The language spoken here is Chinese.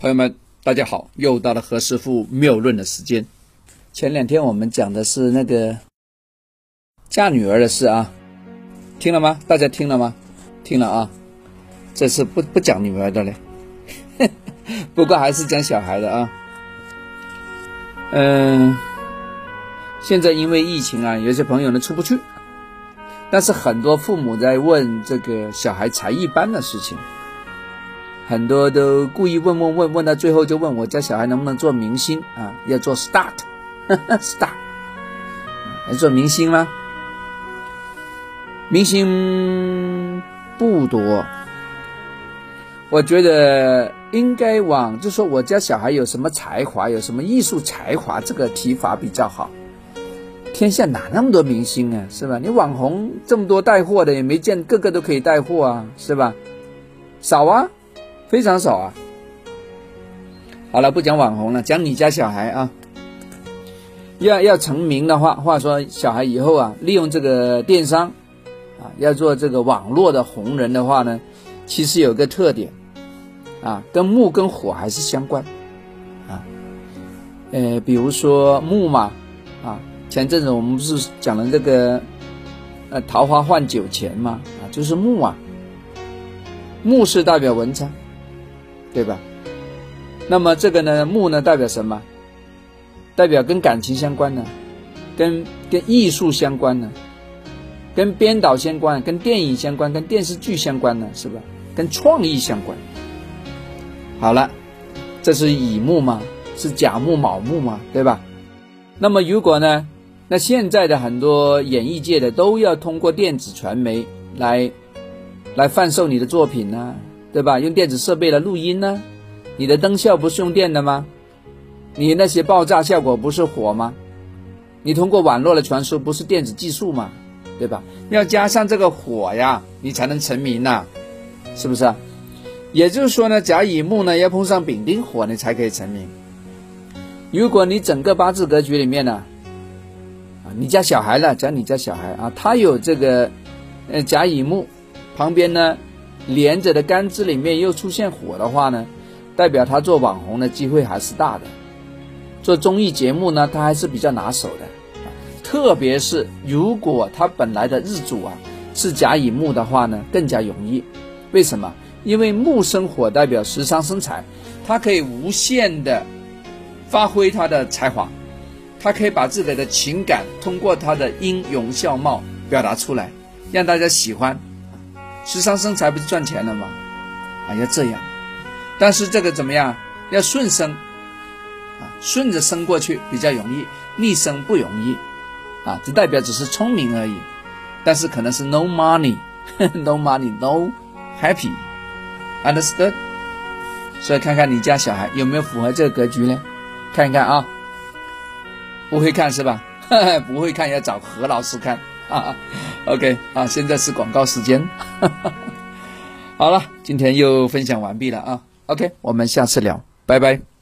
朋友们，大家好，又到了何师傅谬论的时间。前两天我们讲的是那个嫁女儿的事啊，听了吗？大家听了吗？听了啊。这次不不讲女儿的嘞，不过还是讲小孩的啊。嗯，现在因为疫情啊，有些朋友呢出不去，但是很多父母在问这个小孩才艺班的事情。很多都故意问问问问到最后就问我家小孩能不能做明星啊？要做 start，star，要做明星吗？明星不多，我觉得应该往就说我家小孩有什么才华，有什么艺术才华，这个提法比较好。天下哪那么多明星啊，是吧？你网红这么多带货的，也没见个个都可以带货啊，是吧？少啊。非常少啊！好了，不讲网红了，讲你家小孩啊。要要成名的话，话说小孩以后啊，利用这个电商啊，要做这个网络的红人的话呢，其实有个特点啊，跟木跟火还是相关啊。呃，比如说木嘛啊，前阵子我们不是讲了这个呃桃花换酒钱嘛啊，就是木啊，木是代表文昌。对吧？那么这个呢，木呢代表什么？代表跟感情相关的，跟跟艺术相关的，跟编导相关，跟电影相关，跟电视剧相关的，是吧？跟创意相关。好了，这是乙木嘛？是甲木、卯木嘛？对吧？那么如果呢？那现在的很多演艺界的都要通过电子传媒来来贩售你的作品呢？对吧？用电子设备来录音呢？你的灯效不是用电的吗？你那些爆炸效果不是火吗？你通过网络的传输不是电子技术吗？对吧？要加上这个火呀，你才能成名呐，是不是？也就是说呢，甲乙木呢要碰上丙丁火，你才可以成名。如果你整个八字格局里面呢，啊，你家小孩呢，讲你家小孩啊，他有这个呃甲乙木，旁边呢。连着的干支里面又出现火的话呢，代表他做网红的机会还是大的，做综艺节目呢他还是比较拿手的，特别是如果他本来的日主啊是甲乙木的话呢，更加容易。为什么？因为木生火代表食伤生财，他可以无限的发挥他的才华，他可以把自己的情感通过他的音容笑貌表达出来，让大家喜欢。时尚生财不是赚钱了吗？啊，要这样，但是这个怎么样？要顺生，啊，顺着生过去比较容易，逆生不容易，啊，这代表只是聪明而已，但是可能是 no money，no money，no happy，understood？所以看看你家小孩有没有符合这个格局呢？看一看啊，不会看是吧？不会看要找何老师看。啊 啊，OK，啊，现在是广告时间。好了，今天又分享完毕了啊。OK，我们下次聊，拜拜。